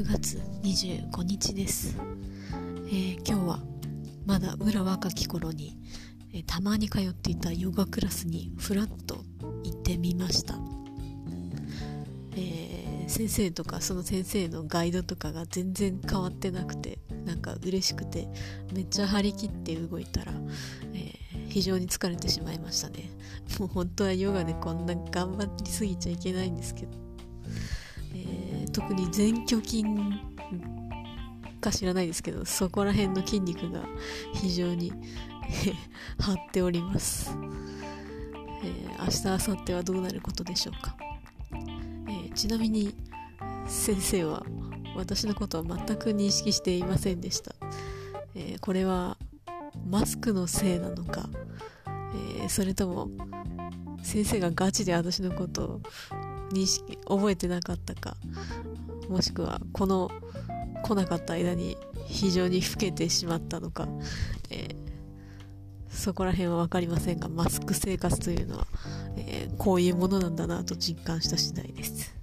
9月25日です、えー、今日はまだ裏若き頃に、えー、たまに通っていたヨガクラスにふらっと行ってみました、えー、先生とかその先生のガイドとかが全然変わってなくてなんか嬉しくてめっちゃ張り切って動いたら、え非常に疲れてしまいましたね。もう本当はヨガでこんな頑張りすぎちゃいけないんですけど。特に前鋸筋か知らないですけどそこら辺の筋肉が非常に 張っております、えー、明日明後日はどうなることでしょうか、えー、ちなみに先生は私のことは全く認識していませんでした、えー、これはマスクのせいなのか、えそれとも先生がガチで私のことを認識覚えてなかったかもしくはこの来なかった間に非常に老けてしまったのか、えー、そこら辺は分かりませんがマスク生活というのは、えー、こういうものなんだなと実感した次第です。